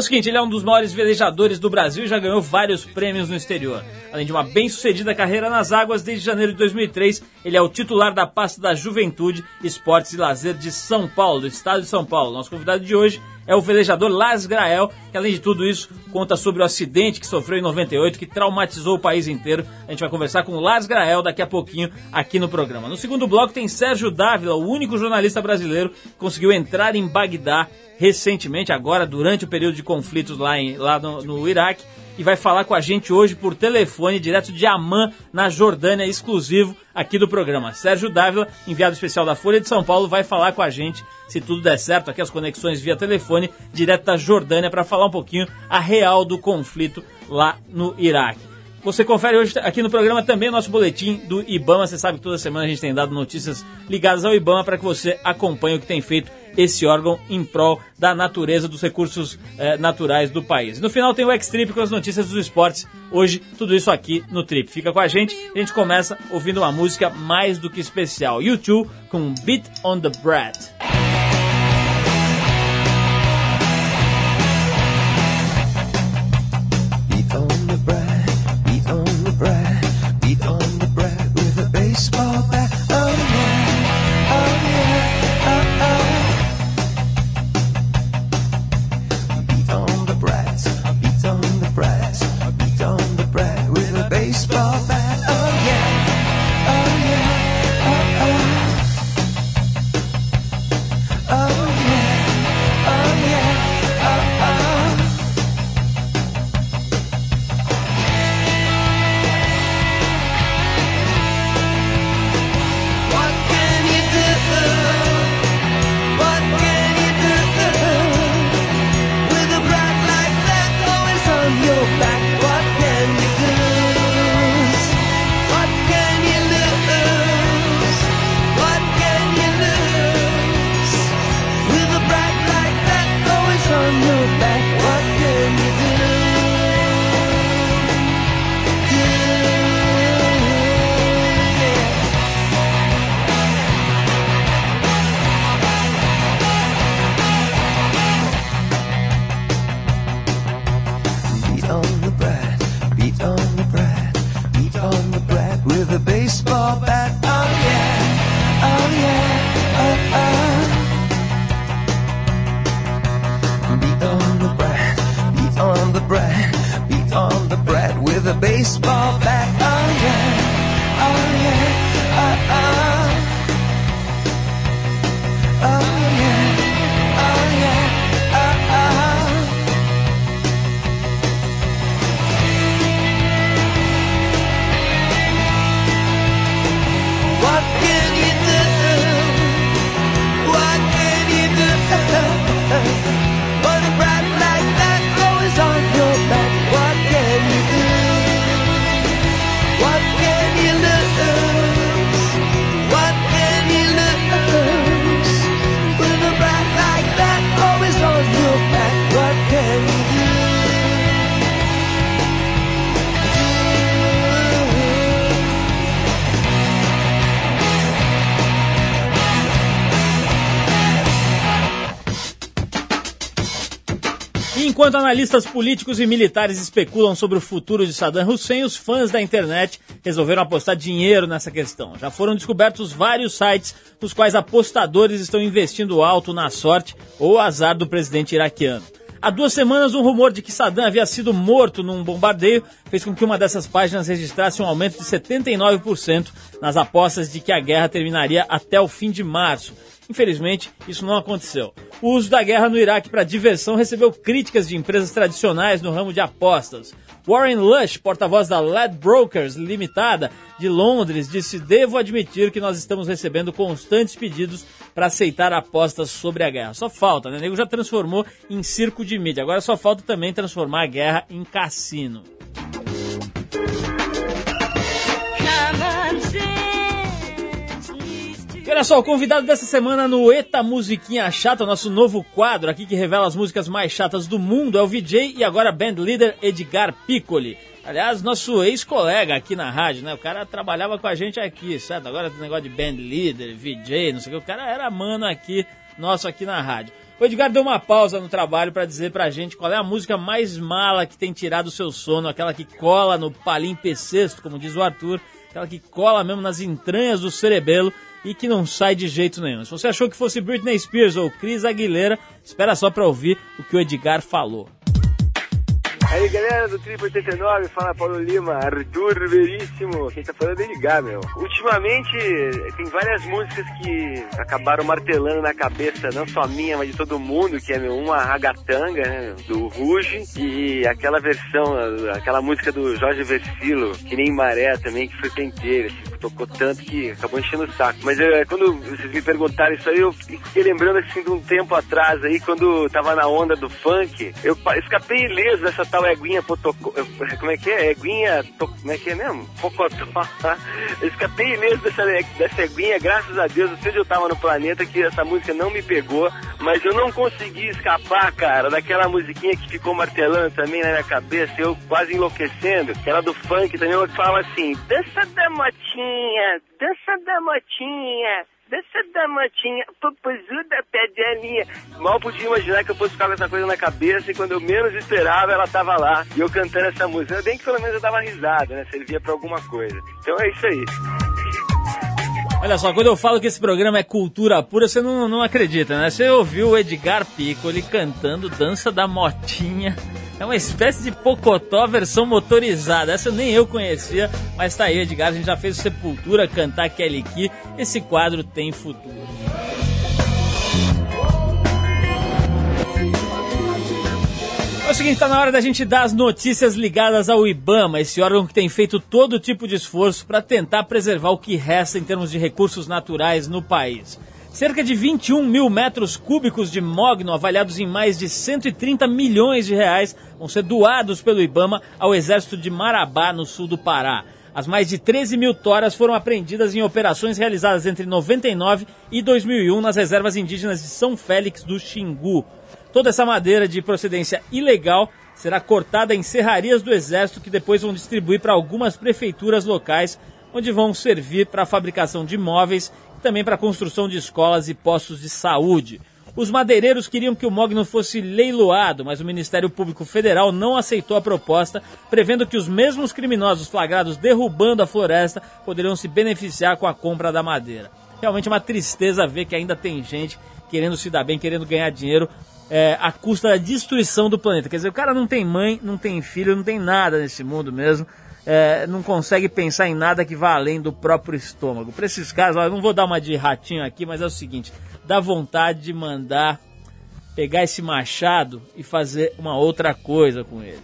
É o seguinte, ele é um dos maiores velejadores do Brasil e já ganhou vários prêmios no exterior. Além de uma bem-sucedida carreira nas águas, desde janeiro de 2003, ele é o titular da pasta da Juventude, Esportes e Lazer de São Paulo, do estado de São Paulo. Nosso convidado de hoje é o velejador Lars Grael, que além de tudo isso conta sobre o acidente que sofreu em 98, que traumatizou o país inteiro. A gente vai conversar com o Lars Grael daqui a pouquinho aqui no programa. No segundo bloco tem Sérgio Dávila, o único jornalista brasileiro que conseguiu entrar em Bagdá recentemente, agora durante o período de conflitos lá, em, lá no, no Iraque, e vai falar com a gente hoje por telefone, direto de Amman, na Jordânia, exclusivo aqui do programa. Sérgio Dávila, enviado especial da Folha de São Paulo, vai falar com a gente, se tudo der certo, aqui as conexões via telefone, direto da Jordânia, para falar um pouquinho a real do conflito lá no Iraque. Você confere hoje aqui no programa também o nosso boletim do IBAMA. Você sabe que toda semana a gente tem dado notícias ligadas ao IBAMA para que você acompanhe o que tem feito esse órgão em prol da natureza, dos recursos eh, naturais do país. No final tem o X-Trip com as notícias dos esportes. Hoje, tudo isso aqui no Trip. Fica com a gente. A gente começa ouvindo uma música mais do que especial. YouTube com Beat on the Bread. Enquanto analistas políticos e militares especulam sobre o futuro de Saddam Hussein, os fãs da internet resolveram apostar dinheiro nessa questão. Já foram descobertos vários sites nos quais apostadores estão investindo alto na sorte ou azar do presidente iraquiano. Há duas semanas, um rumor de que Saddam havia sido morto num bombardeio fez com que uma dessas páginas registrasse um aumento de 79% nas apostas de que a guerra terminaria até o fim de março. Infelizmente, isso não aconteceu. O uso da guerra no Iraque para diversão recebeu críticas de empresas tradicionais no ramo de apostas. Warren Lush, porta-voz da Lad Brokers Limitada de Londres, disse: Devo admitir que nós estamos recebendo constantes pedidos para aceitar apostas sobre a guerra. Só falta, né? O nego já transformou em circo de mídia. Agora só falta também transformar a guerra em cassino. Olha só, o convidado dessa semana no Eta Musiquinha Chata, nosso novo quadro aqui que revela as músicas mais chatas do mundo, é o VJ e agora band leader Edgar Piccoli. Aliás, nosso ex-colega aqui na rádio, né? O cara trabalhava com a gente aqui, certo? Agora tem negócio de band leader, VJ, não sei o que. O cara era mano aqui, nosso aqui na rádio. O Edgar deu uma pausa no trabalho para dizer pra gente qual é a música mais mala que tem tirado o seu sono, aquela que cola no palimpecesto, como diz o Arthur, aquela que cola mesmo nas entranhas do cerebelo e que não sai de jeito nenhum. Se você achou que fosse Britney Spears ou Cris Aguilera, espera só para ouvir o que o Edgar falou. Aí galera do Triple 89, fala Paulo Lima, Arthur Veríssimo, quem tá falando é Edgar, meu. Ultimamente tem várias músicas que acabaram martelando na cabeça, não só minha, mas de todo mundo, que é meu, uma ragatanga, né, do Ruge, e aquela versão, aquela música do Jorge Versilo, que nem Maré também, que foi penteira, assim, tocou tanto que acabou enchendo o saco. Mas eu, quando vocês me perguntaram isso aí, eu fiquei lembrando assim de um tempo atrás aí, quando tava na onda do funk, eu escapei ileso dessa tal eguinha potocó. Como é que é? Eguinha. To, como é que é mesmo? Pocotó. Eu escapei ileso dessa, dessa eguinha, graças a Deus. Não sei eu tava no planeta que essa música não me pegou, mas eu não consegui escapar, cara, daquela musiquinha que ficou martelando também na minha cabeça, eu quase enlouquecendo, que era do funk também, eu falava assim, dança da motinha, dança da motinha. Dança da motinha, popozuda, pede a linha. Mal podia imaginar que eu fosse ficar com essa coisa na cabeça e quando eu menos esperava, ela tava lá. E eu cantando essa música. Bem que pelo menos eu dava risada, né? Servia pra alguma coisa. Então é isso aí. Olha só, quando eu falo que esse programa é cultura pura, você não, não acredita, né? Você ouviu o Edgar Piccoli cantando Dança da Motinha. É uma espécie de Pocotó versão motorizada. Essa nem eu conhecia, mas tá aí, Edgar. A gente já fez Sepultura cantar Kelly Key. Esse quadro tem futuro. É o seguinte, tá na hora da gente dar as notícias ligadas ao IBAMA, esse órgão que tem feito todo tipo de esforço para tentar preservar o que resta em termos de recursos naturais no país. Cerca de 21 mil metros cúbicos de mogno, avaliados em mais de 130 milhões de reais, vão ser doados pelo IBAMA ao Exército de Marabá, no sul do Pará. As mais de 13 mil toras foram apreendidas em operações realizadas entre 99 e 2001 nas reservas indígenas de São Félix do Xingu. Toda essa madeira de procedência ilegal será cortada em serrarias do Exército que depois vão distribuir para algumas prefeituras locais, onde vão servir para a fabricação de móveis também para a construção de escolas e postos de saúde. Os madeireiros queriam que o mogno fosse leiloado, mas o Ministério Público Federal não aceitou a proposta, prevendo que os mesmos criminosos flagrados derrubando a floresta poderiam se beneficiar com a compra da madeira. Realmente é uma tristeza ver que ainda tem gente querendo se dar bem, querendo ganhar dinheiro é, à custa da destruição do planeta. Quer dizer, o cara não tem mãe, não tem filho, não tem nada nesse mundo mesmo. É, não consegue pensar em nada que vá além do próprio estômago. Para esses casos, ó, eu não vou dar uma de ratinho aqui, mas é o seguinte: dá vontade de mandar pegar esse machado e fazer uma outra coisa com ele.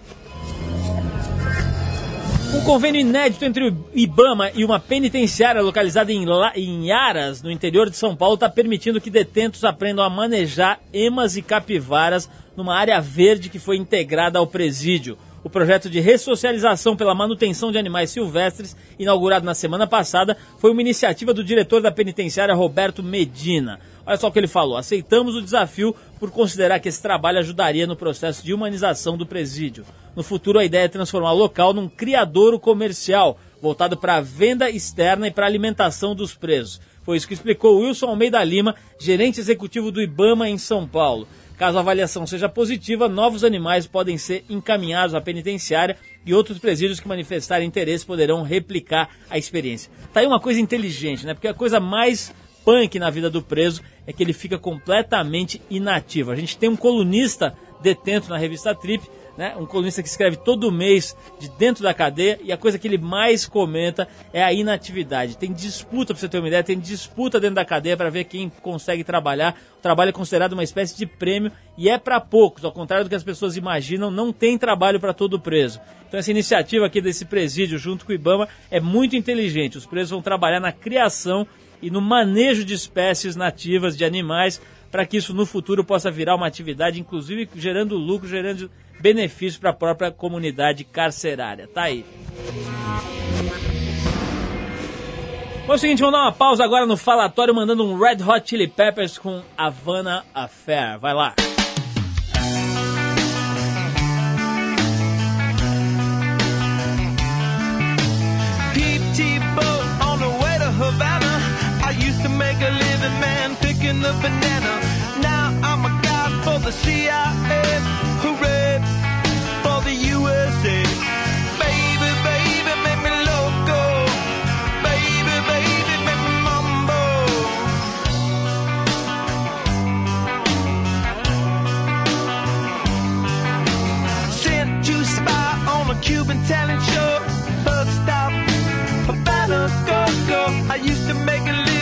Um convênio inédito entre o IBAMA e uma penitenciária localizada em, La... em Aras, no interior de São Paulo, está permitindo que detentos aprendam a manejar emas e capivaras numa área verde que foi integrada ao presídio. O projeto de ressocialização pela manutenção de animais silvestres, inaugurado na semana passada, foi uma iniciativa do diretor da penitenciária Roberto Medina. Olha só o que ele falou: aceitamos o desafio por considerar que esse trabalho ajudaria no processo de humanização do presídio. No futuro, a ideia é transformar o local num criadouro comercial, voltado para a venda externa e para a alimentação dos presos. Foi isso que explicou Wilson Almeida Lima, gerente executivo do IBAMA em São Paulo. Caso a avaliação seja positiva, novos animais podem ser encaminhados à penitenciária e outros presídios que manifestarem interesse poderão replicar a experiência. Tá aí uma coisa inteligente, né? Porque a coisa mais punk na vida do preso é que ele fica completamente inativo. A gente tem um colunista detento na revista Trip, né? Um colunista que escreve todo mês de dentro da cadeia e a coisa que ele mais comenta é a inatividade. Tem disputa, para você ter uma ideia, tem disputa dentro da cadeia para ver quem consegue trabalhar. O trabalho é considerado uma espécie de prêmio e é para poucos, ao contrário do que as pessoas imaginam, não tem trabalho para todo preso. Então essa iniciativa aqui desse presídio junto com o IBAMA é muito inteligente. Os presos vão trabalhar na criação e no manejo de espécies nativas de animais, para que isso no futuro possa virar uma atividade, inclusive gerando lucro, gerando benefício para a própria comunidade carcerária. Tá aí. Bom, é o seguinte, vamos dar uma pausa agora no falatório, mandando um Red Hot Chili Peppers com Havana Affair. Vai lá. make a living man picking the banana. Now I'm a guy for the CIA. Hooray for the USA. Baby, baby, make me loco. Baby, baby, make me. Sent spy on a Cuban talent show. Bus stop, Havana, go, go. I used to make a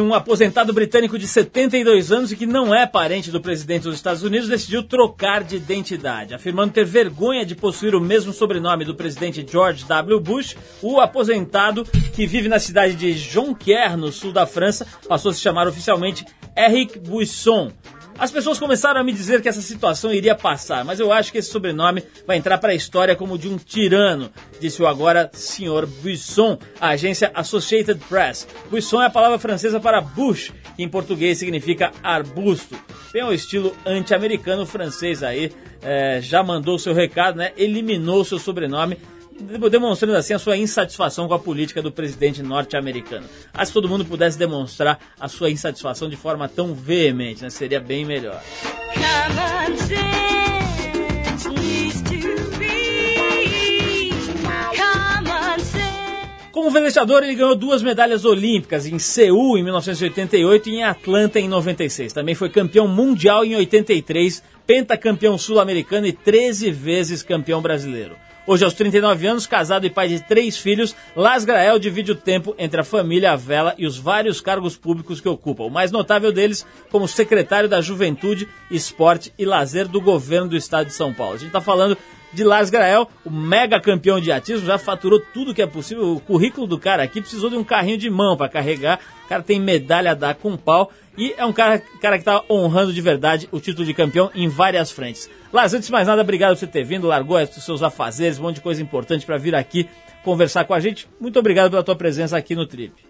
Um aposentado britânico de 72 anos e que não é parente do presidente dos Estados Unidos, decidiu trocar de identidade. Afirmando ter vergonha de possuir o mesmo sobrenome do presidente George W. Bush, o aposentado, que vive na cidade de Jonquière, no sul da França, passou a se chamar oficialmente Eric Buisson. As pessoas começaram a me dizer que essa situação iria passar, mas eu acho que esse sobrenome vai entrar para a história como de um tirano, disse o agora senhor Buisson, à agência Associated Press. Buisson é a palavra francesa para bush, que em português significa arbusto. Bem ao estilo anti-americano francês aí, eh, já mandou seu recado, né? Eliminou seu sobrenome demonstrando assim a sua insatisfação com a política do presidente norte-americano. Ah, se todo mundo pudesse demonstrar a sua insatisfação de forma tão veemente, né? seria bem melhor. Como velejador, ele ganhou duas medalhas olímpicas em Seul em 1988 e em Atlanta em 96. Também foi campeão mundial em 83, pentacampeão sul-americano e 13 vezes campeão brasileiro. Hoje, aos 39 anos, casado e pai de três filhos, Las Grael divide o tempo entre a família, a vela e os vários cargos públicos que ocupa. O mais notável deles como secretário da Juventude, Esporte e Lazer do governo do estado de São Paulo. A gente está falando de Lars Grael, o mega campeão de atismo, já faturou tudo que é possível. O currículo do cara aqui precisou de um carrinho de mão para carregar. O cara tem medalha a dar com pau e é um cara, cara que está honrando de verdade o título de campeão em várias frentes. Lars, antes de mais nada, obrigado por você ter vindo, largou os seus afazeres, um monte de coisa importante para vir aqui conversar com a gente. Muito obrigado pela tua presença aqui no Trip.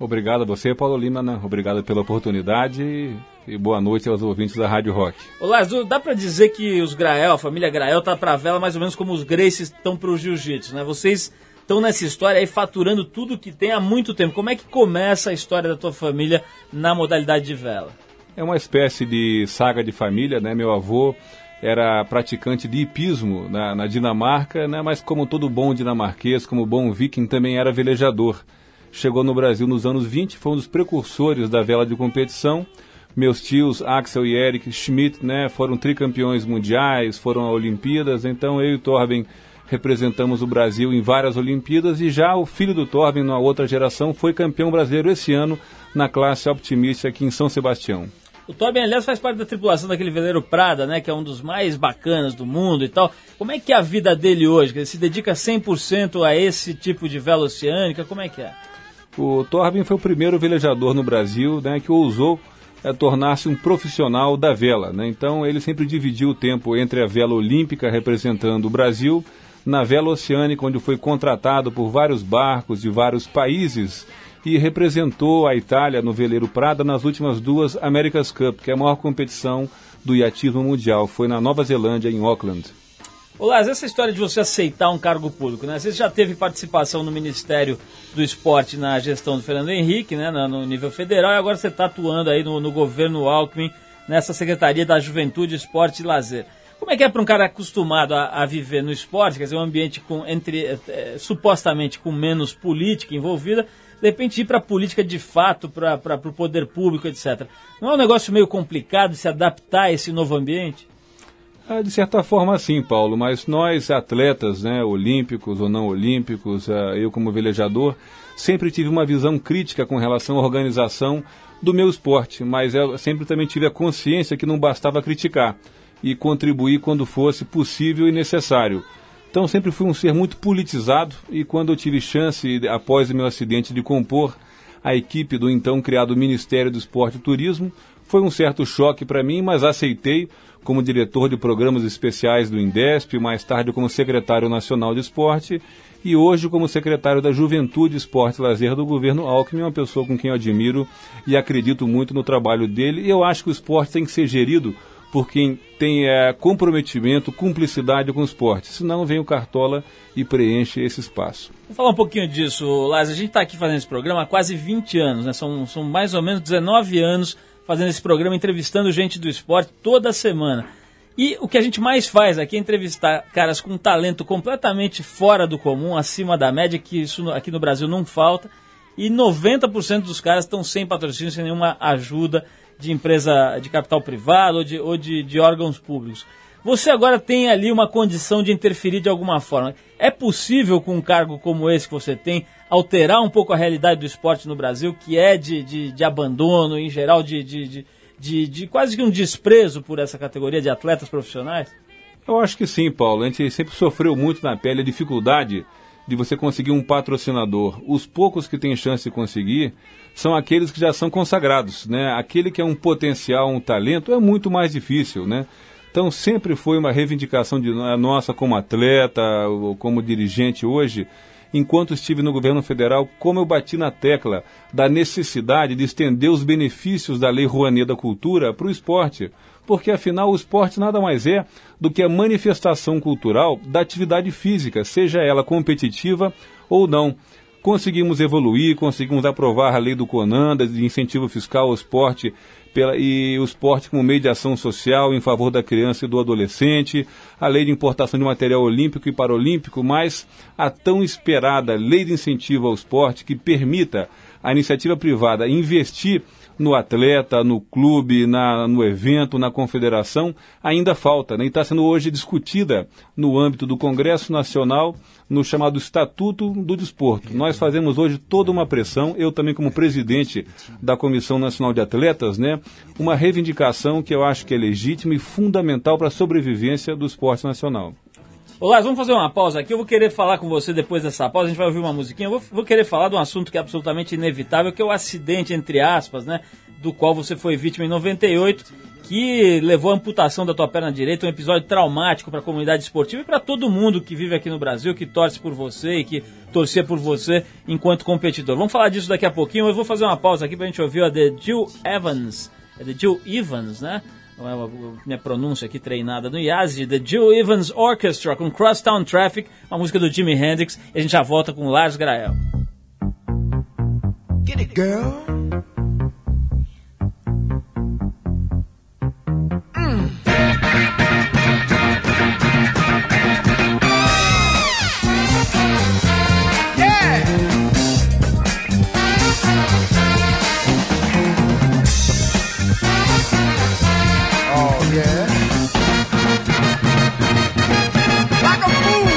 Obrigado a você, Paulo Lima. Né? Obrigado pela oportunidade e boa noite aos ouvintes da Rádio Rock. Lars, dá pra dizer que os Grael, a família Grael, tá pra vela mais ou menos como os Gracies estão pro jiu-jitsu, né? Vocês estão nessa história aí faturando tudo que tem há muito tempo. Como é que começa a história da tua família na modalidade de vela? É uma espécie de saga de família, né? Meu avô era praticante de hipismo na, na Dinamarca, né? mas como todo bom dinamarquês, como bom viking, também era velejador. Chegou no Brasil nos anos 20, foi um dos precursores da vela de competição. Meus tios, Axel e Eric Schmidt, né, foram tricampeões mundiais, foram a Olimpíadas, então eu e o Torben representamos o Brasil em várias Olimpíadas e já o filho do Torben, na outra geração, foi campeão brasileiro esse ano na classe Optimist aqui em São Sebastião. O Torben, aliás, faz parte da tripulação daquele veleiro Prada, né? Que é um dos mais bacanas do mundo e tal. Como é que é a vida dele hoje? Ele se dedica 100% a esse tipo de vela oceânica? Como é que é? O Torben foi o primeiro velejador no Brasil né, que ousou é, tornar-se um profissional da vela. Né? Então ele sempre dividiu o tempo entre a vela olímpica representando o Brasil, na vela oceânica, onde foi contratado por vários barcos de vários países e representou a Itália no veleiro Prada nas últimas duas America's Cup, que é a maior competição do iatismo mundial. Foi na Nova Zelândia, em Auckland. Olá, essa história de você aceitar um cargo público, né? Você já teve participação no Ministério do Esporte na gestão do Fernando Henrique, né? No, nível federal, e agora você está atuando aí no, no governo Alckmin, nessa Secretaria da Juventude, Esporte e Lazer. Como é que é para um cara acostumado a, a viver no esporte, quer dizer, um ambiente com, entre, eh, supostamente com menos política envolvida, de repente ir para a política de fato, para o poder público, etc. Não é um negócio meio complicado se adaptar a esse novo ambiente? Ah, de certa forma, sim, Paulo, mas nós, atletas, né, olímpicos ou não olímpicos, ah, eu como velejador, sempre tive uma visão crítica com relação à organização do meu esporte, mas eu sempre também tive a consciência que não bastava criticar e contribuir quando fosse possível e necessário. Então sempre fui um ser muito politizado e quando eu tive chance, após o meu acidente, de compor a equipe do então criado Ministério do Esporte e Turismo, foi um certo choque para mim, mas aceitei como diretor de programas especiais do INDESP, mais tarde como secretário nacional de esporte e hoje como secretário da Juventude, Esporte e Lazer do governo Alckmin, uma pessoa com quem eu admiro e acredito muito no trabalho dele. E eu acho que o esporte tem que ser gerido por quem tem é, comprometimento, cumplicidade com o esporte. Senão vem o Cartola e preenche esse espaço. Vamos falar um pouquinho disso, Lázaro. A gente está aqui fazendo esse programa há quase 20 anos, né? São, são mais ou menos 19 anos fazendo esse programa, entrevistando gente do esporte toda semana. E o que a gente mais faz aqui é entrevistar caras com talento completamente fora do comum, acima da média, que isso aqui no Brasil não falta. E 90% dos caras estão sem patrocínio, sem nenhuma ajuda de empresa de capital privado ou de, ou de, de órgãos públicos. Você agora tem ali uma condição de interferir de alguma forma. É possível, com um cargo como esse que você tem, alterar um pouco a realidade do esporte no Brasil, que é de, de, de abandono, em geral, de, de, de, de, quase que um desprezo por essa categoria de atletas profissionais? Eu acho que sim, Paulo. A gente sempre sofreu muito na pele a dificuldade de você conseguir um patrocinador. Os poucos que têm chance de conseguir são aqueles que já são consagrados, né? Aquele que é um potencial, um talento, é muito mais difícil, né? Então sempre foi uma reivindicação de nossa como atleta, ou como dirigente hoje, enquanto estive no governo federal, como eu bati na tecla da necessidade de estender os benefícios da Lei Rouanet da Cultura para o esporte porque afinal o esporte nada mais é do que a manifestação cultural da atividade física, seja ela competitiva ou não. Conseguimos evoluir, conseguimos aprovar a lei do CONANDA de incentivo fiscal ao esporte pela, e o esporte como meio de ação social em favor da criança e do adolescente, a lei de importação de material olímpico e paralímpico, mas a tão esperada lei de incentivo ao esporte que permita a iniciativa privada investir no atleta, no clube, na, no evento, na confederação, ainda falta, né? e está sendo hoje discutida no âmbito do Congresso Nacional, no chamado Estatuto do Desporto. Nós fazemos hoje toda uma pressão, eu também como presidente da Comissão Nacional de Atletas, né? uma reivindicação que eu acho que é legítima e fundamental para a sobrevivência do esporte nacional. Olá, vamos fazer uma pausa aqui. Eu vou querer falar com você depois dessa pausa. A gente vai ouvir uma musiquinha. Eu vou, vou querer falar de um assunto que é absolutamente inevitável, que é o acidente, entre aspas, né? Do qual você foi vítima em 98, que levou à amputação da tua perna direita, um episódio traumático para a comunidade esportiva e para todo mundo que vive aqui no Brasil, que torce por você e que torcia por você enquanto competidor. Vamos falar disso daqui a pouquinho. Eu vou fazer uma pausa aqui para a gente ouvir a The Jill Evans. É The Jill Evans, né? É minha pronúncia aqui treinada no Yazid, The Jill Evans Orchestra com Crosstown Traffic, uma música do Jimi Hendrix, e a gente já volta com Lars Grael. Get it, girl. Like a fool,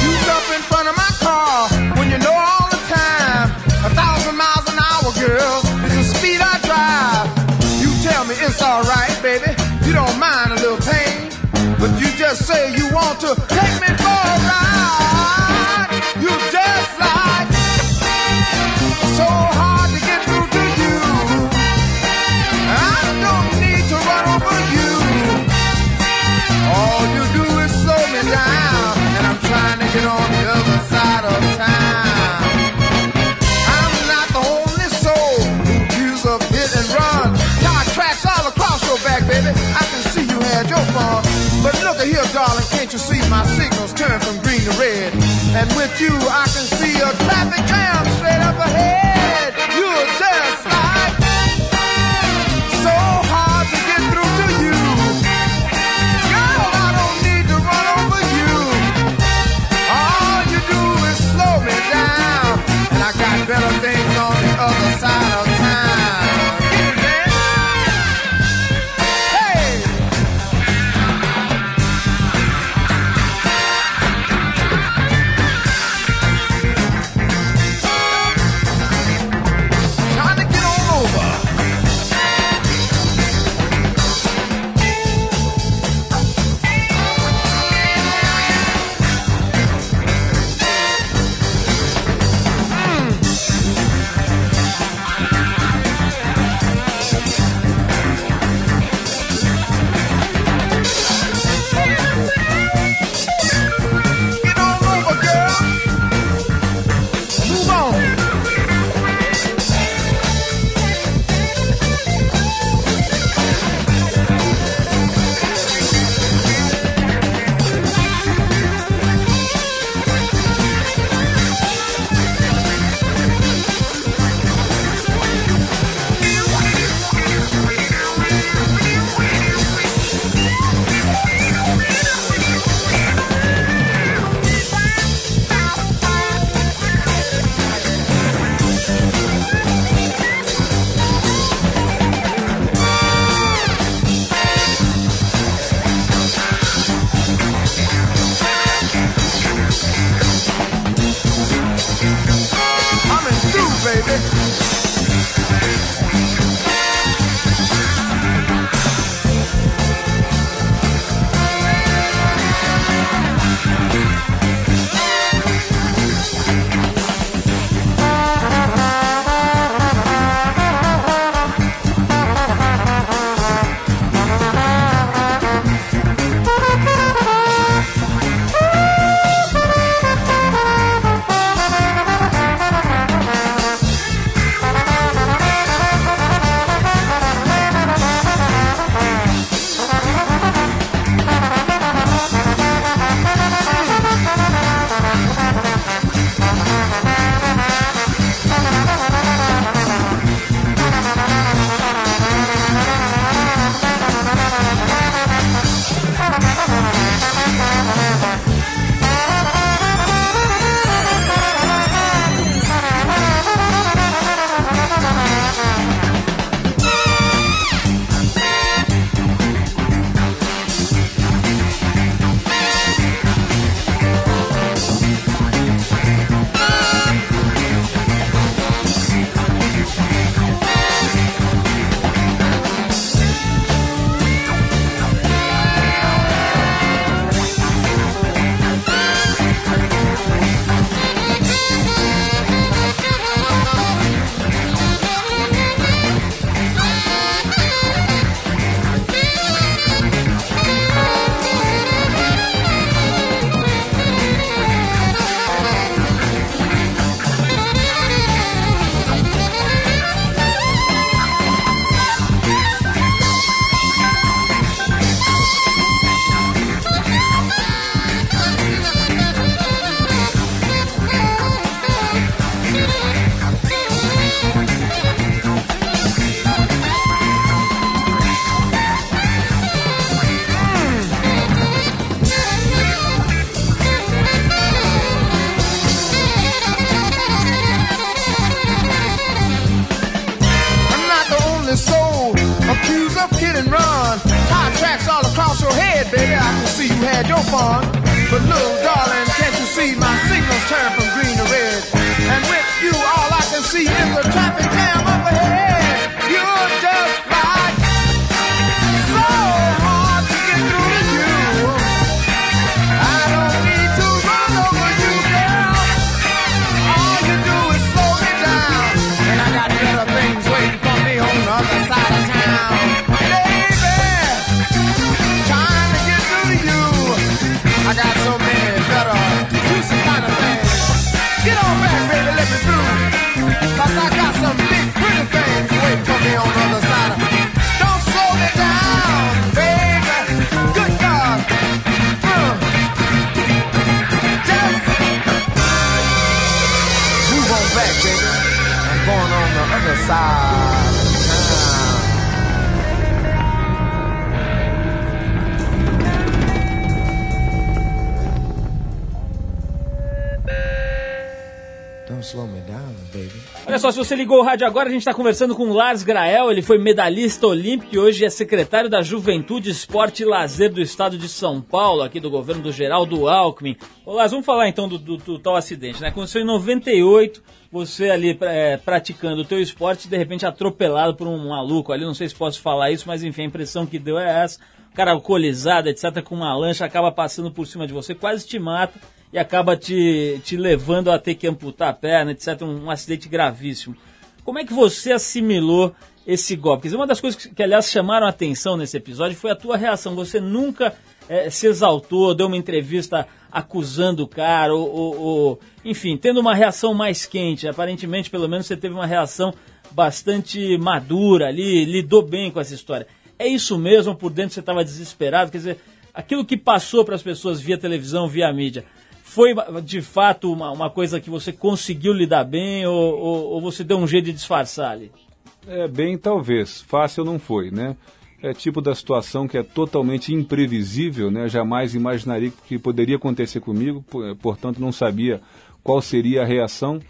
you in front of my car when you know all the time a thousand miles an hour, girl, is the speed I drive. You tell me it's alright, baby. You don't mind a little pain, but you just say you want to Can't you see my signals turn from green to red? And with you, I can see a traffic jam straight up ahead. You're just se você ligou o rádio agora, a gente está conversando com o Lars Grael, ele foi medalhista olímpico e hoje é secretário da Juventude, Esporte e Lazer do Estado de São Paulo, aqui do governo do Geraldo Alckmin. Ô Lars, vamos falar então do, do- do tal acidente, né? Aconteceu em 98, você ali é, praticando o teu esporte, de repente atropelado por um maluco ali, não sei se posso falar isso, mas enfim, a impressão que deu é essa. O cara alcoolizado, etc., com uma lancha, acaba passando por cima de você, quase te mata e acaba te, te levando a ter que amputar a perna, etc. Um, um acidente gravíssimo. Como é que você assimilou esse golpe? Quer dizer, uma das coisas que, que, aliás, chamaram a atenção nesse episódio foi a tua reação. Você nunca eh, se exaltou, deu uma entrevista acusando o cara, ou, ou- ou, enfim, tendo uma reação mais quente. Aparentemente, pelo menos, você teve uma reação bastante madura ali, lidou bem com essa história. É isso mesmo? Por dentro você estava desesperado? Quer dizer, aquilo que passou para as pessoas via televisão, via mídia, foi de fato uma, uma coisa que você conseguiu lidar bem ou, ou- ou você deu um jeito de disfarçar ali? É, bem, talvez. Fácil não foi, né? É tipo da situação que é totalmente imprevisível, né? Jamais imaginaria que poderia acontecer comigo, po- portanto não sabia qual seria a reação.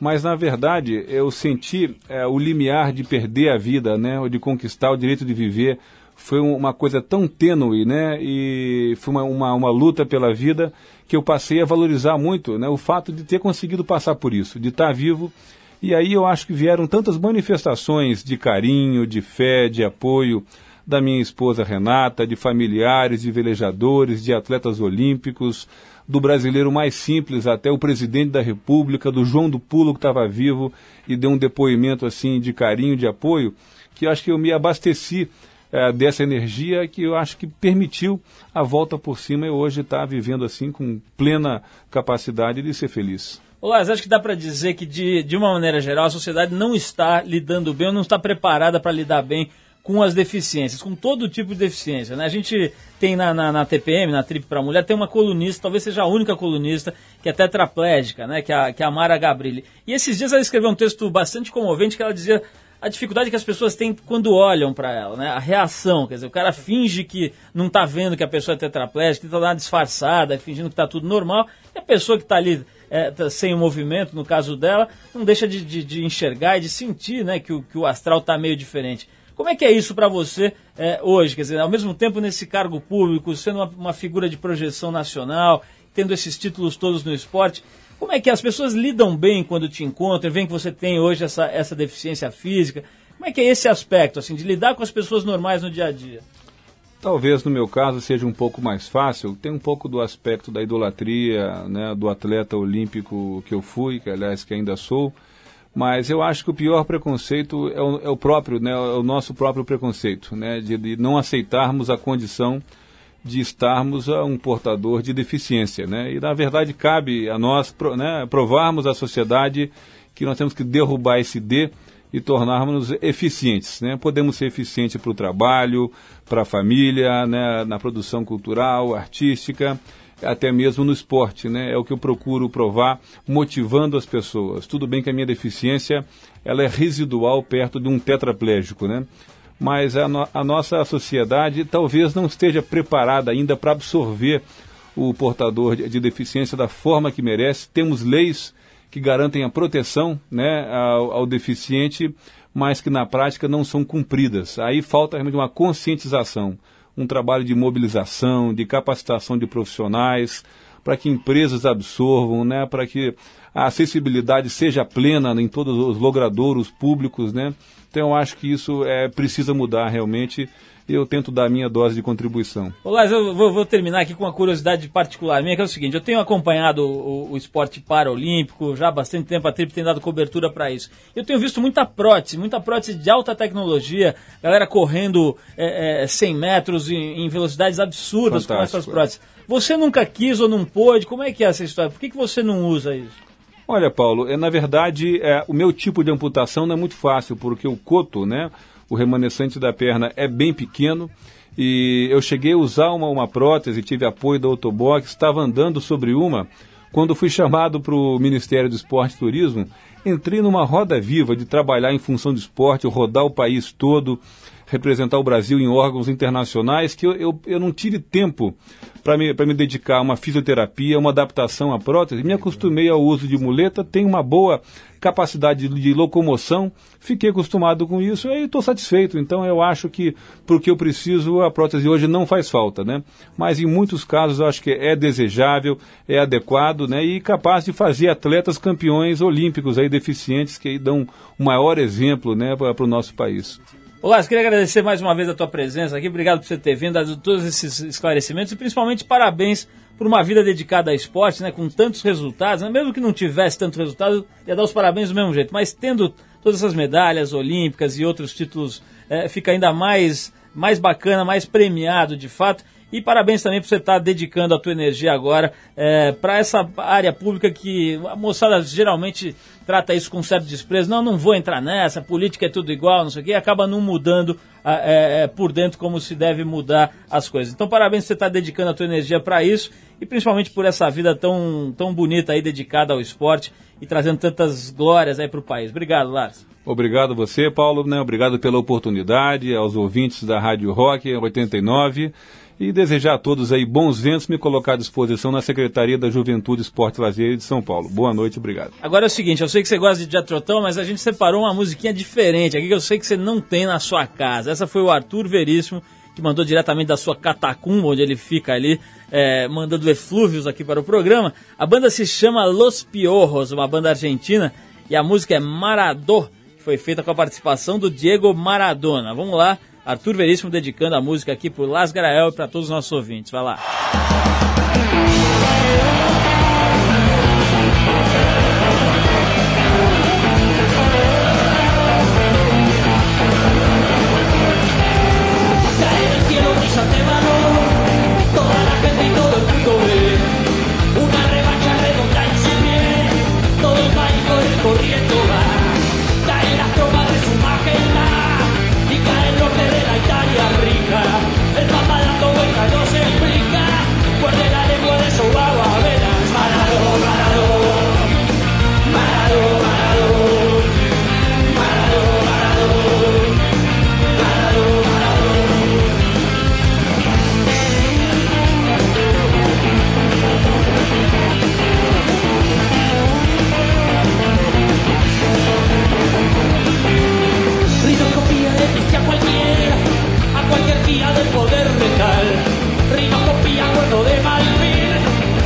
Mas, na verdade, eu senti é, o limiar de perder a vida, né? Ou de conquistar o direito de viver. Foi um- uma coisa tão tênue, né? E foi uma, uma, uma luta pela vida que eu passei a valorizar muito, né? O fato de ter conseguido passar por isso, de estar vivo e aí eu acho que vieram tantas manifestações de carinho, de fé, de apoio da minha esposa Renata, de familiares, de velejadores, de atletas olímpicos, do brasileiro mais simples até o presidente da República, do João do Pulo que estava vivo e deu um depoimento assim de carinho, de apoio, que acho que eu me abasteci eh, dessa energia que eu acho que permitiu a volta por cima e hoje estar vivendo assim com plena capacidade de ser feliz. Olá, acho que dá para dizer que, de, de uma maneira geral, a sociedade não está lidando bem, ou não está preparada para lidar bem com as deficiências, com todo tipo de deficiência. Né? A gente tem na, na, na TPM, na Trip para Mulher, tem uma colunista, talvez seja a única colunista, que é tetraplégica, né? que, é a, que é a Mara Gabrilli. E esses dias ela escreveu um texto bastante comovente que ela dizia a dificuldade que as pessoas têm quando olham para ela, né? A reação, quer dizer, o cara finge que não está vendo que a pessoa é tetraplégica, tenta dar uma disfarçada, fingindo que está tudo normal, e a pessoa que está ali é, tá sem o movimento, no caso dela, não deixa de, de, de enxergar e de sentir, né, que o, que o astral está meio diferente. Como é que é isso para você é, hoje? Quer dizer, ao mesmo tempo nesse cargo público, sendo uma, uma figura de projeção nacional, tendo esses títulos todos no esporte, como é que as pessoas lidam bem quando te encontram, veem que você tem hoje essa, essa deficiência física? Como é que é esse aspecto, assim, de lidar com as pessoas normais no dia a dia? Talvez no meu caso seja um pouco mais fácil. Tem um pouco do aspecto da idolatria, né, do atleta olímpico que eu fui, que aliás que ainda sou. Mas eu acho que o pior preconceito é o, é o próprio, né, é o nosso próprio preconceito, né, de, de não aceitarmos a condição de estarmos a um portador de deficiência, né? E na verdade cabe a nós, né, provarmos à sociedade que nós temos que derrubar esse D e tornarmos eficientes, né? Podemos ser eficientes para o trabalho, para a família, né, na produção cultural, artística, até mesmo no esporte, né? É o que eu procuro provar, motivando as pessoas. Tudo bem que a minha deficiência ela é residual perto de um tetraplégico, né? Mas a, no- a nossa sociedade talvez não esteja preparada ainda para absorver o portador de, de deficiência da forma que merece. Temos leis que garantem a proteção né, ao, ao deficiente, mas que na prática não são cumpridas. Aí falta realmente uma conscientização, um trabalho de mobilização, de capacitação de profissionais, para que empresas absorvam, né, para que a acessibilidade seja plena em todos os logradouros públicos, né? Então eu acho que isso é, precisa mudar realmente e eu tento dar a minha dose de contribuição. Olá, eu vou, vou terminar aqui com uma curiosidade particular minha, que é o seguinte, eu tenho acompanhado o, o esporte paralímpico já há bastante tempo, a Trip tem dado cobertura para isso. Eu tenho visto muita prótese, muita prótese de alta tecnologia, galera correndo é, é, 100 metros em, em velocidades absurdas com Fantástico, essas próteses. Você nunca quis ou não pôde? Como é que é essa história? Por que, que você não usa isso? Olha, Paulo, é, na verdade, é, o meu tipo de amputação não é muito fácil, porque o coto, né, o remanescente da perna é bem pequeno, e eu cheguei a usar uma, uma prótese, tive apoio da Autobox, estava andando sobre uma, quando fui chamado para o Ministério do Esporte e Turismo, entrei numa roda viva de trabalhar em função do esporte, rodar o país todo, representar o Brasil em órgãos internacionais, que eu, eu, eu não tive tempo para me, me dedicar a uma fisioterapia, uma adaptação à prótese. Me acostumei ao uso de muleta, tenho uma boa capacidade de, de locomoção, fiquei acostumado com isso e estou satisfeito. Então eu acho que porque eu preciso, a prótese hoje não faz falta, né? Mas em muitos casos eu acho que é desejável, é adequado, né? E capaz de fazer atletas campeões olímpicos aí deficientes que aí dão um maior exemplo, né, para o nosso país. Olá, queria agradecer mais uma vez a tua presença aqui. Obrigado por você ter vindo, dado todos esses esclarecimentos e principalmente parabéns por uma vida dedicada ao esporte, né, com tantos resultados. Né, mesmo que não tivesse tanto resultado, ia dar os parabéns do mesmo jeito. Mas tendo todas essas medalhas olímpicas e outros títulos, eh, fica ainda mais, mais bacana, mais premiado de fato. E parabéns também por você estar dedicando a tua energia agora para essa área pública que a moçada geralmente trata isso com certo desprezo. Não, não vou entrar nessa, política é tudo igual, não sei o quê, e acaba não mudando é, é, por dentro como se deve mudar as coisas. Então parabéns por você estar dedicando a tua energia para isso e principalmente por essa vida tão, tão bonita aí dedicada ao esporte e trazendo tantas glórias aí para o país. Obrigado, Lars. Obrigado você, Paulo, né? Obrigado pela oportunidade, aos ouvintes da Rádio Rock 89 e desejar a todos aí bons ventos, me colocar à disposição na Secretaria da Juventude, Esporte e Lazer de São Paulo. Boa noite, obrigado. Agora é o seguinte, eu sei que você gosta de Jatrotão, mas a gente separou uma musiquinha diferente aqui que eu sei que você não tem na sua casa. Essa foi o Arthur Veríssimo, que mandou diretamente da sua catacumba, onde ele fica ali, é, mandando eflúvios aqui para o programa. A banda se chama Los Piorros, uma banda argentina, e a música é Maradó, que foi feita com a participação do Diego Maradona. Vamos lá, Arthur Veríssimo dedicando a música aqui por Las Grael e para todos os nossos ouvintes. Vai lá. A cualquier guía del poder letal. Rinoscopía cuerno de malvin,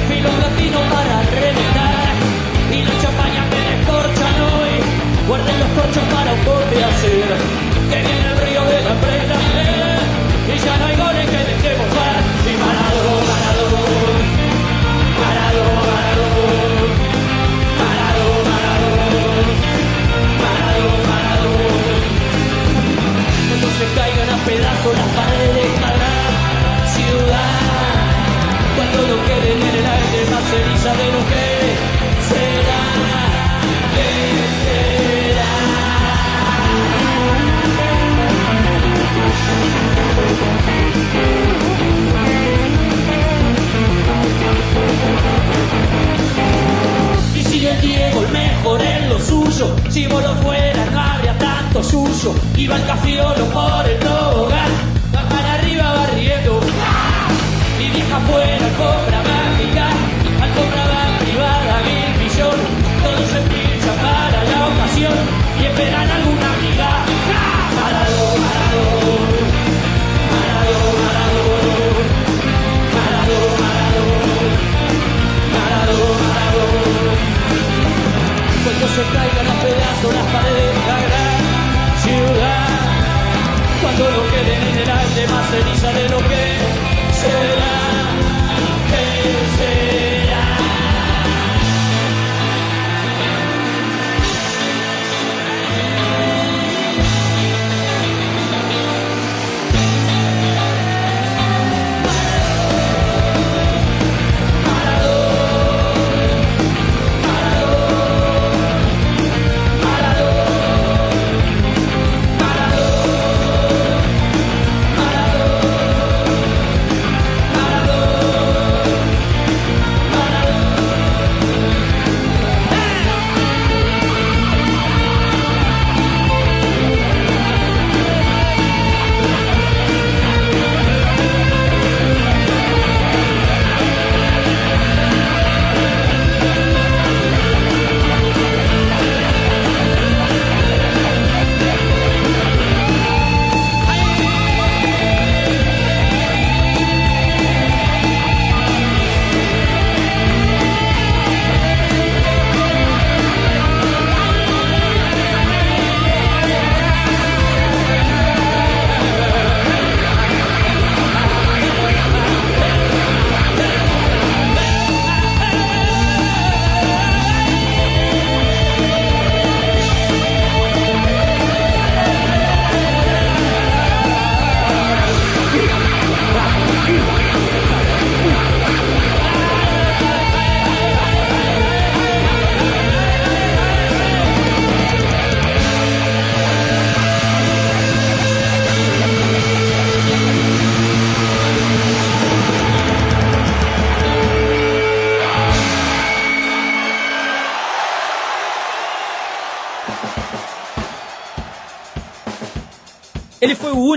filo latino para reventar. Y la champaña que descorchan hoy, guarden los corchos para un corte a hacer.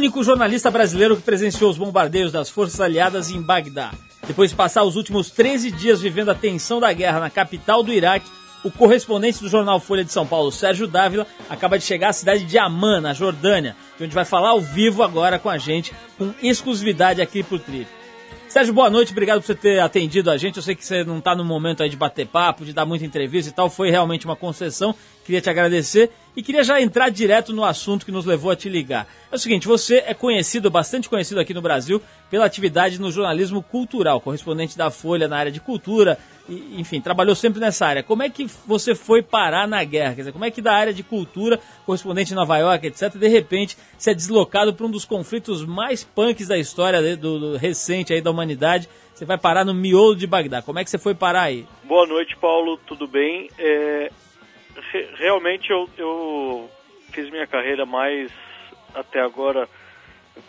Único jornalista brasileiro que presenciou os bombardeios das forças aliadas em Bagdá. Depois de passar os últimos 13 dias vivendo a tensão da guerra na capital do Iraque, o correspondente do jornal Folha de São Paulo, Sérgio Dávila, acaba de chegar à cidade de Amman, na Jordânia, de onde vai falar ao vivo agora com a gente, com exclusividade aqui pro Trip. Sérgio, boa noite, obrigado por você ter atendido a gente. Eu sei que você não está no momento aí de bater papo, de dar muita entrevista e tal, foi realmente uma concessão. Queria te agradecer e queria já entrar direto no assunto que nos levou a te ligar. É o seguinte, você é conhecido, bastante conhecido aqui no Brasil, pela atividade no jornalismo cultural, correspondente da Folha na área de cultura, e, enfim, trabalhou sempre nessa área. Como é que você foi parar na guerra? Quer dizer, como é que da área de cultura, correspondente em Nova York, etc., de repente se é deslocado para um dos conflitos mais punks da história né, do, do recente aí da humanidade? Você vai parar no miolo de Bagdá. Como é que você foi parar aí? Boa noite, Paulo. Tudo bem? É, re- realmente eu, eu fiz minha carreira mais até agora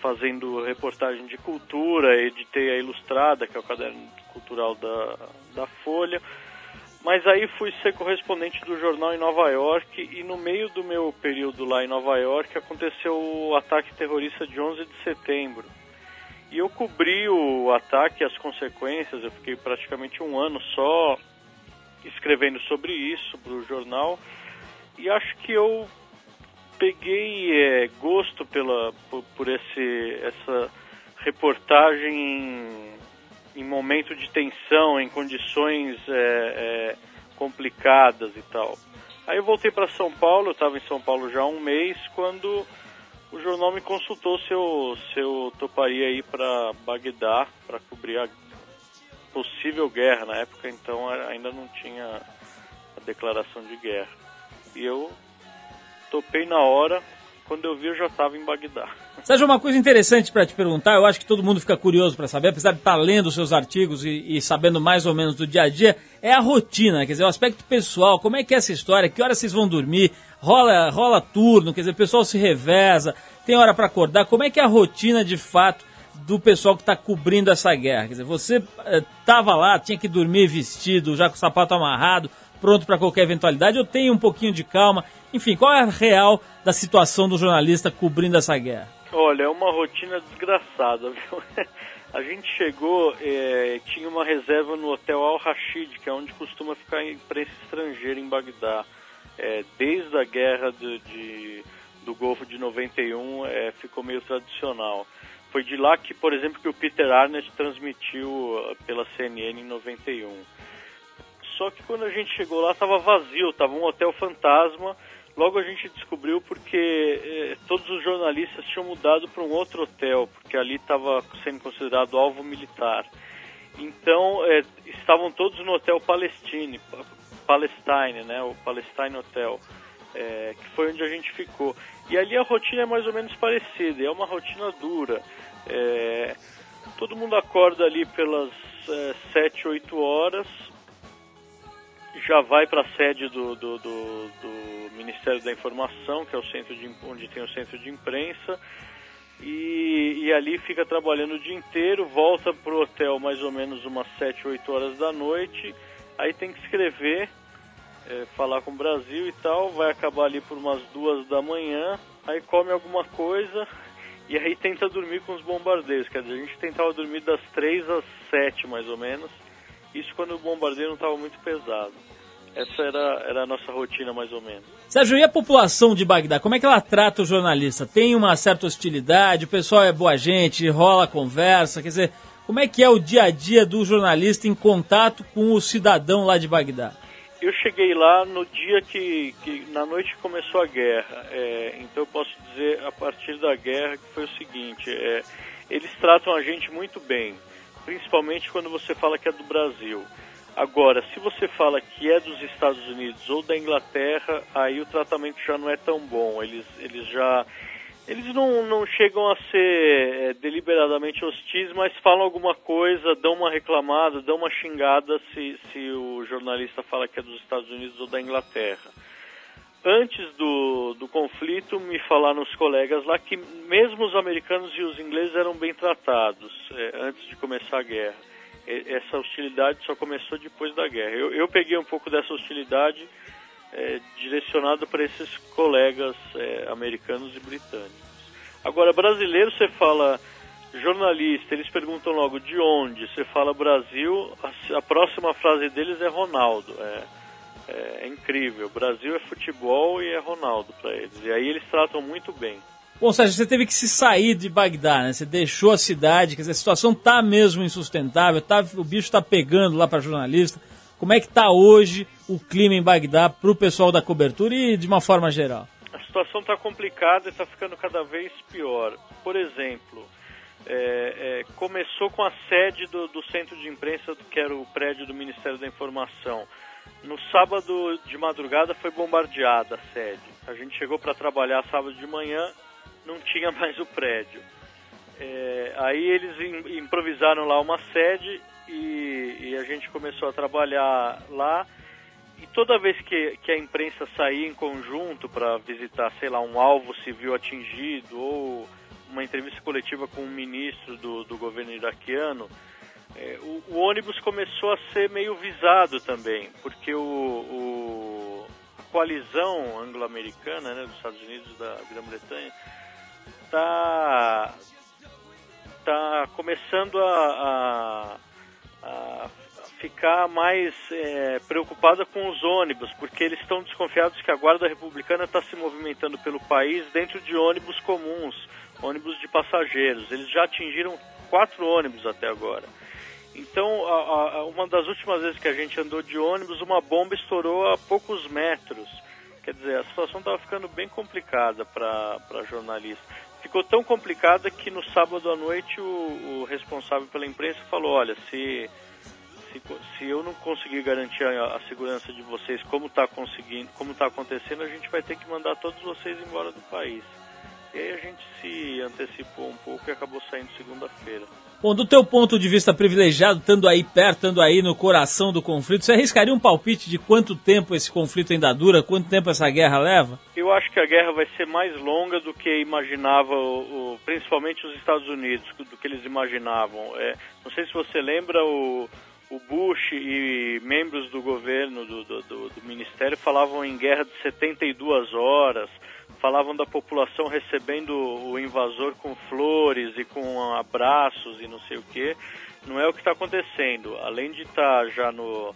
fazendo reportagem de cultura, editei a Ilustrada, que é o caderno cultural da, da Folha. Mas aí fui ser correspondente do jornal em Nova York e no meio do meu período lá em Nova York aconteceu o ataque terrorista de 11 de setembro. E eu cobri o ataque e as consequências, eu fiquei praticamente um ano só escrevendo sobre isso para o jornal. E acho que eu peguei é, gosto pela por, por esse essa reportagem em, em momento de tensão em condições é, é, complicadas e tal. Aí eu voltei para São Paulo eu estava em São Paulo já há um mês quando o jornal me consultou se eu se eu toparia ir para Bagdá para cobrir a possível guerra na época então era- ainda não tinha a declaração de guerra e eu topei na hora. Quando eu vi, eu já estava em Bagdá. Sérgio, uma coisa interessante para te perguntar, eu acho que todo mundo fica curioso para saber, apesar de estar lendo os seus artigos e, e sabendo mais ou menos do dia a dia, é a rotina, quer dizer, o aspecto pessoal, como é que é essa história, que horas vocês vão dormir, rola, rola turno, quer dizer, o pessoal se reveza, tem hora para acordar, como é que é a rotina de fato do pessoal que está cobrindo essa guerra? Quer dizer, você estava lá, tinha que dormir vestido, já com o sapato amarrado, pronto para qualquer eventualidade, ou tem um pouquinho de calma? Enfim, qual é a real da situação do jornalista cobrindo essa guerra? Olha, é uma rotina desgraçada, viu? A gente chegou, é, tinha uma reserva no hotel Al Rashid, que é onde costuma ficar a imprensa estrangeira em Bagdá. É, desde a guerra do, de, do Golfo de 91, é, ficou meio tradicional. Foi de lá que, por exemplo, que o Peter Arnett transmitiu uh, pela CNN em 91. Só que quando a gente chegou lá estava vazio, estava um hotel fantasma. Logo a gente descobriu porque eh, todos os jornalistas tinham mudado para um outro hotel, porque ali estava sendo considerado alvo militar. Então eh, estavam todos no hotel Palestine, Pa- Palestine, né, o Palestine Hotel, eh, que foi onde a gente ficou. E ali a rotina é mais ou menos parecida, é uma rotina dura. Eh, todo mundo acorda ali pelas eh, 7, 8 horas, já vai para a sede do, do, do, do Ministério da Informação, que é o centro de, onde tem o centro de imprensa, e, e ali fica trabalhando o dia inteiro, volta para o hotel mais ou menos umas 7, 8 horas da noite, aí tem que escrever, eh, falar com o Brasil e tal, vai acabar ali por umas duas da manhã, aí come alguma coisa e aí tenta dormir com os bombardeios, quer dizer, a gente tentava dormir das 3 às 7 mais ou menos, isso quando o bombardeio não estava muito pesado. Essa era, era a nossa rotina, mais ou menos. Sérgio, e a população de Bagdá, como é que ela trata o jornalista? Tem uma certa hostilidade, o pessoal é boa gente, rola conversa, quer dizer, como é que é o dia a dia do jornalista em contato com o cidadão lá de Bagdá? Eu cheguei lá no dia que, que na noite começou a guerra, é, então eu posso dizer a partir da guerra que foi o seguinte, é, eles tratam a gente muito bem, principalmente quando você fala que é do Brasil. Agora, se você fala que é dos Estados Unidos ou da Inglaterra, aí o tratamento já não é tão bom. Eles, eles já. Eles não, não chegam a ser é, deliberadamente hostis, mas falam alguma coisa, dão uma reclamada, dão uma xingada se, se o jornalista fala que é dos Estados Unidos ou da Inglaterra. Antes do, do conflito, me falaram os colegas lá que mesmo os americanos e os ingleses eram bem tratados é, antes de começar a guerra essa hostilidade só começou depois da guerra. Eu, eu peguei um pouco dessa hostilidade é, direcionada para esses colegas é, americanos e britânicos. Agora, brasileiro, você fala jornalista, eles perguntam logo de onde. Você fala Brasil, a, a próxima frase deles é Ronaldo. É, é, é incrível. Brasil é futebol e é Ronaldo para eles. E aí eles tratam muito bem. Bom, Sérgio, você teve que se sair de Bagdá, né? Você deixou a cidade, quer dizer, a situação tá mesmo insustentável, tá, o bicho tá pegando lá para jornalista. Como é que tá hoje o clima em Bagdá para o pessoal da cobertura e de uma forma geral? A situação está complicada e está ficando cada vez pior. Por exemplo, é, é, começou com a sede do, do centro de imprensa, que era o prédio do Ministério da Informação. No sábado de madrugada foi bombardeada a sede. A gente chegou para trabalhar sábado de manhã, não tinha mais o prédio. É, aí eles im- improvisaram lá uma sede e, e a gente começou a trabalhar lá. E toda vez que, que a imprensa saía em conjunto para visitar, sei lá, um alvo civil atingido ou uma entrevista coletiva com um ministro do, do governo iraquiano, é, o, o ônibus começou a ser meio visado também, porque o, o- a coalizão anglo-americana né, dos Estados Unidos e da Grã-Bretanha está tá começando a, a, a ficar mais é, preocupada com os ônibus, porque eles estão desconfiados que a Guarda Republicana está se movimentando pelo país dentro de ônibus comuns, ônibus de passageiros. Eles já atingiram quatro ônibus até agora. Então, a- a- uma das últimas vezes que a gente andou de ônibus, uma bomba estourou a poucos metros. Quer dizer, a situação estava ficando bem complicada para jornalista. Ficou tão complicada que no sábado à noite o, o responsável pela imprensa falou: olha, se, se, se eu não conseguir garantir a, a segurança de vocês como está conseguindo, como está acontecendo, a gente vai ter que mandar todos vocês embora do país. E aí a gente se antecipou um pouco e acabou saindo segunda-feira. Bom, do teu ponto de vista privilegiado, estando aí perto, estando aí no coração do conflito, você arriscaria um palpite de quanto tempo esse conflito ainda dura, quanto tempo essa guerra leva? Eu acho que a guerra vai ser mais longa do que imaginava, o, o- principalmente os Estados Unidos, do que eles imaginavam. É, não sei se você lembra, o, o Bush e membros do governo, do, do, do- do ministério, falavam em guerra de 72 horas, falavam da população recebendo o invasor com flores e com abraços e não sei o que. Não é o que está acontecendo. Além de estar já no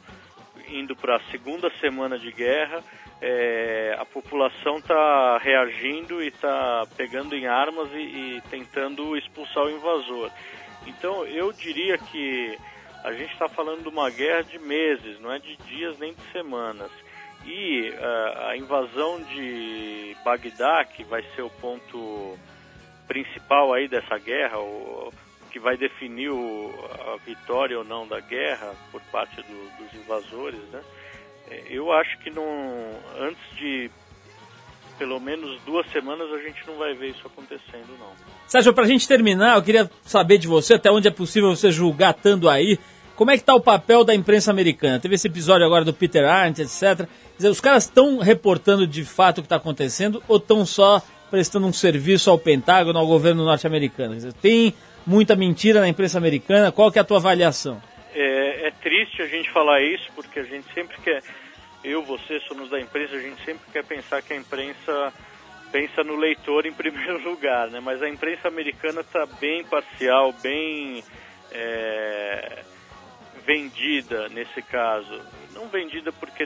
indo para a segunda semana de guerra, é, a população está reagindo e está pegando em armas e, e tentando expulsar o invasor. Então eu diria que a gente está falando de uma guerra de meses, não é de dias nem de semanas. E ah, a invasão de Bagdá, que vai ser o ponto principal aí dessa guerra, o que vai definir o, a vitória ou não da guerra por parte do- dos invasores, né? É, Eu acho que não, antes de pelo menos duas semanas a gente não vai ver isso acontecendo, não. Sérgio, pra gente terminar, eu queria saber de você, até onde é possível você julgar estando aí, como é que tá o papel da imprensa americana? Teve esse episódio agora do Peter Arndt, etc. Dizer, os caras estão reportando de fato o que está acontecendo ou estão só prestando um serviço ao Pentágono, ao governo norte-americano? Tem muita mentira na imprensa americana, qual que é a tua avaliação? É, é triste a gente falar isso, porque a gente sempre quer, eu, você, somos da imprensa, a gente sempre quer pensar que a imprensa pensa no leitor em primeiro lugar, né? Mas a imprensa americana está bem parcial, bem é, vendida nesse caso. Não vendida porque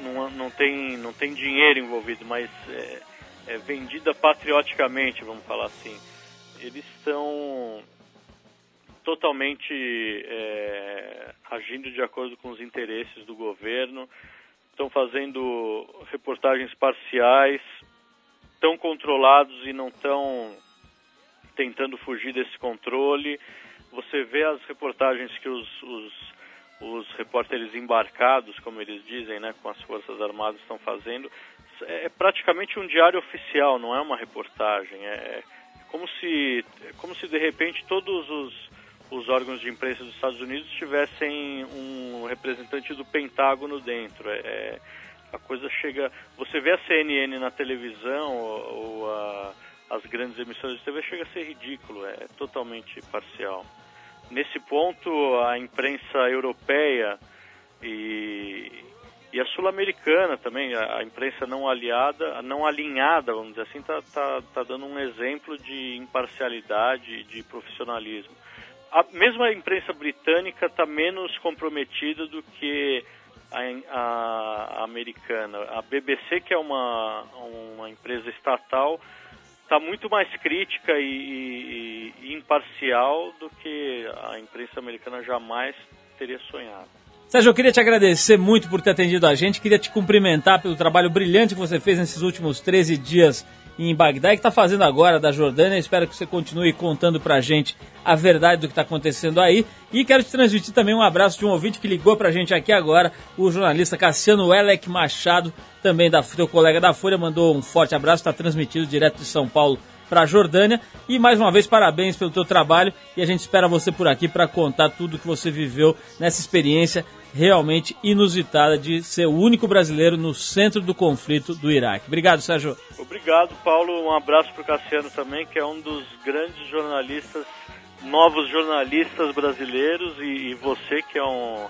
não, não, tem, não tem dinheiro envolvido, mas é, é vendida patrioticamente, vamos falar assim. Eles estão totalmente é, agindo de acordo com os interesses do governo, estão fazendo reportagens parciais, tão controlados e não estão tentando fugir desse controle. Você vê as reportagens que os, os, os repórteres embarcados, como eles dizem, né, com as Forças Armadas estão fazendo. É praticamente um diário oficial, não é uma reportagem. É como se, como se de repente todos os, os órgãos de imprensa dos Estados Unidos tivessem um representante do Pentágono dentro. É, é, a coisa chega. Você vê a CNN na televisão ou, ou a, as grandes emissoras de TV chega a ser ridículo, é totalmente parcial. Nesse ponto, a imprensa europeia e, e a sul-americana também, a, a imprensa não aliada, não alinhada, vamos dizer assim, está tá, tá dando um exemplo de imparcialidade, de profissionalismo. A, mesmo a imprensa britânica está menos comprometida do que a, a- a americana. A BBC, que é uma, uma empresa estatal, está muito mais crítica e, e- e imparcial do que a imprensa americana jamais teria sonhado. Sérgio, eu queria te agradecer muito por ter atendido a gente, queria te cumprimentar pelo trabalho brilhante que você fez nesses últimos 13 dias em Bagdá que está fazendo agora da Jordânia. Espero que você continue contando pra gente a verdade do que está acontecendo aí. E quero te transmitir também um abraço de um ouvinte que ligou pra gente aqui agora, o jornalista Cassiano Elec Machado, também da teu colega da Folha, mandou um forte abraço, está transmitido direto de São Paulo para a Jordânia. E mais uma vez, parabéns pelo teu trabalho e a gente espera você por aqui para contar tudo que você viveu nessa experiência realmente inusitada de ser o único brasileiro no centro do conflito do Iraque. Obrigado, Sérgio. Obrigado, Paulo. Um abraço para o Cassiano também, que é um dos grandes jornalistas, novos jornalistas brasileiros, e, e você que é um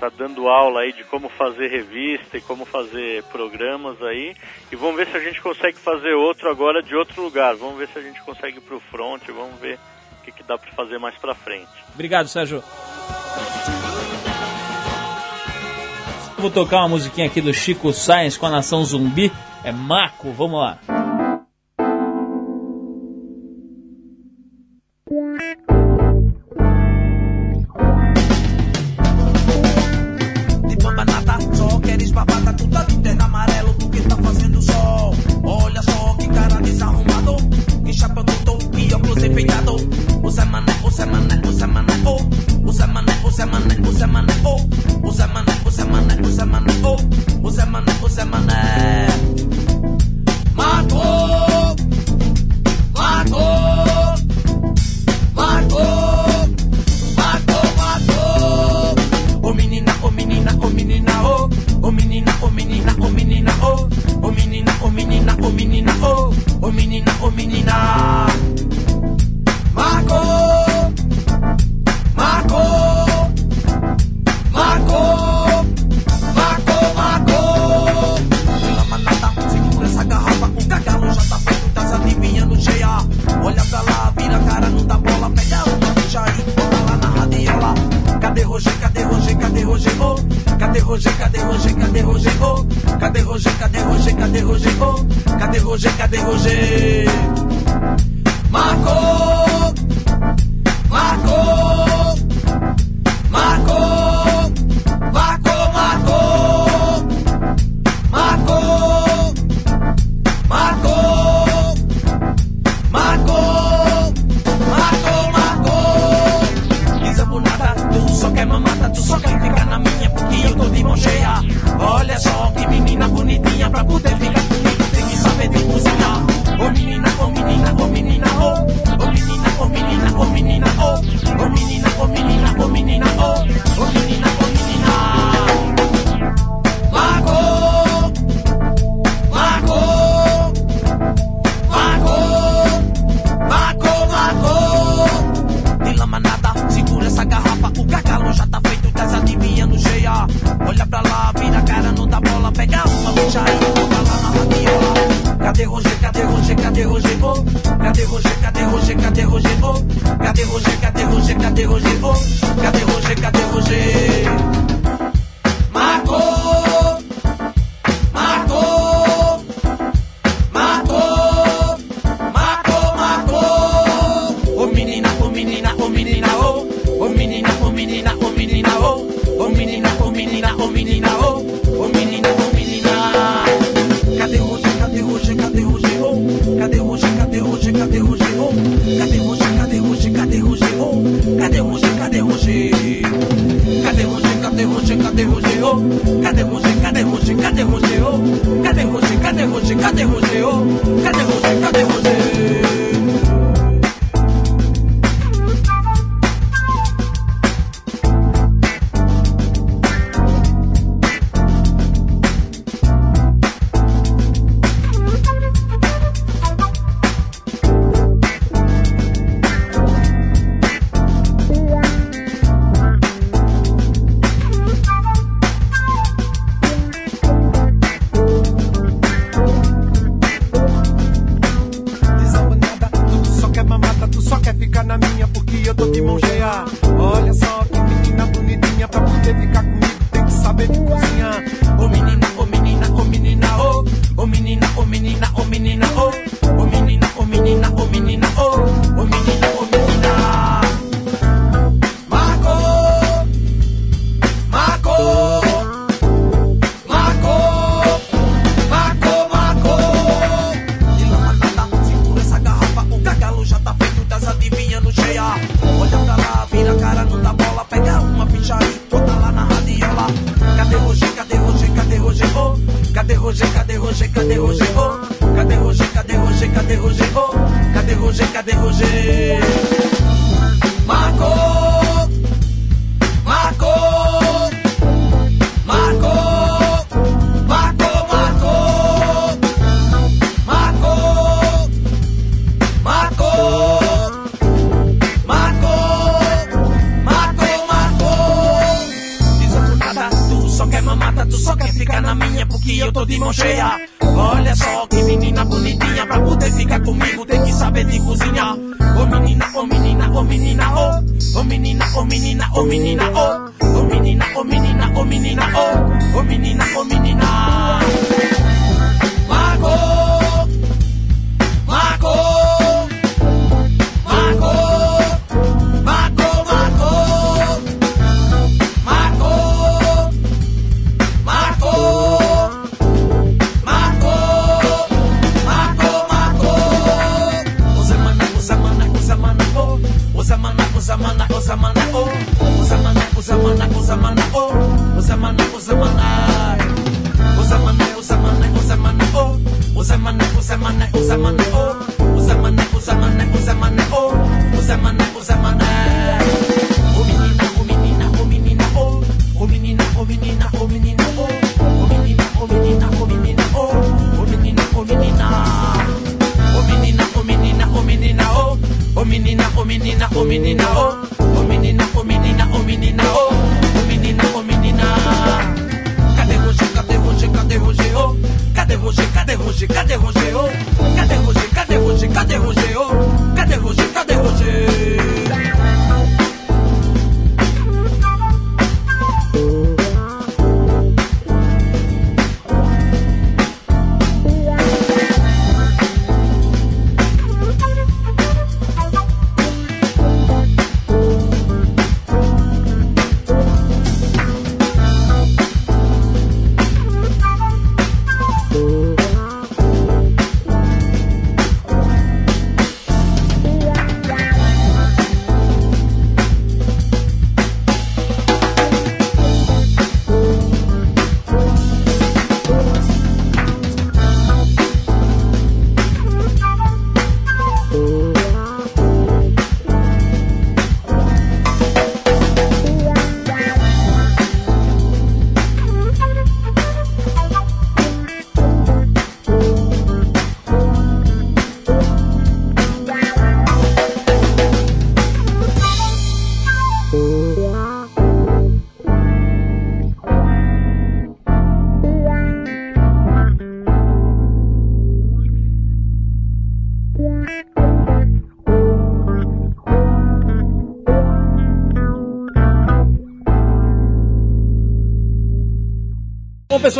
está dando aula aí de como fazer revista e como fazer programas aí. E vamos ver se a gente consegue fazer outro agora de outro lugar. Vamos ver se a gente consegue ir pro front, vamos ver o que, que dá para fazer mais para frente. Obrigado, Sérgio. Vou tocar uma musiquinha aqui do Chico Science com a Nação Zumbi. É Marco, vamos lá. tu tá tá Zé Mané, o Zé Mané, o oh. O Mané, o Mané, o oh. O Zé Mané, Mané, o Zé Mané, oh. O Zé Mané, o Zé Mané. Marcou! Marcou! Marcou! Marcou, marcou! Ô menina, ô menina, ô menina, ô Ô menina, ô menina, ô menina, ô Ô menina, ô menina, ô menina, ô Ô menina, ô menina Roger, cadê Roger, cadê Roger, oh? Cadê Roger, cadê Roger, cadê Roger, oh? Cadê Roger, cadê Roger? Marcou Roger, cadê Roger, cadê Roger, Olha só que menina bonitinha, pra poder ficar comigo tem que saber de cozinhar. Ô menina, ô menina, ô menina, ô. Menina, ô menina, ô menina, ô. Menina, ô menina, ô menina, Ô menina, ô menina mana, usa mana, usa mana, oh. Usa mana,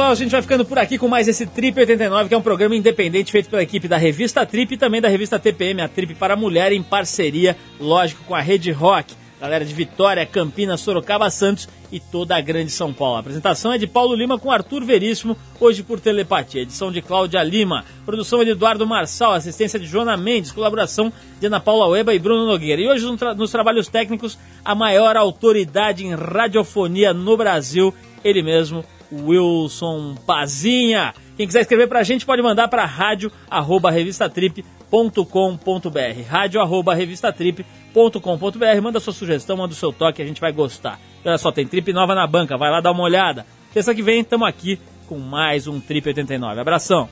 pessoal, a gente vai ficando por aqui com mais esse Trip 89, que é um programa independente feito pela equipe da revista Trip e também da revista TPM, a Trip para Mulher, em parceria, lógico, com a Rede Rock. Galera de Vitória, Campinas, Sorocaba, Santos e toda a grande São Paulo. A apresentação é de Paulo Lima com Arthur Veríssimo, hoje por telepatia. Edição de Cláudia Lima. Produção de Eduardo Marçal, assistência de Joana Mendes, colaboração de Ana Paula Ueba e Bruno Nogueira. E hoje nos trabalhos técnicos, a maior autoridade em radiofonia no Brasil, ele mesmo, Wilson Pazinha. Quem quiser escrever pra gente pode mandar para rádio arroba revistatrip.com.br rádio arroba revistatrip.com.br manda sua sugestão, manda o seu toque, a gente vai gostar. Olha só, tem trip nova na banca, vai lá dar uma olhada. Terça que vem, estamos aqui com mais um Trip 89. Abração!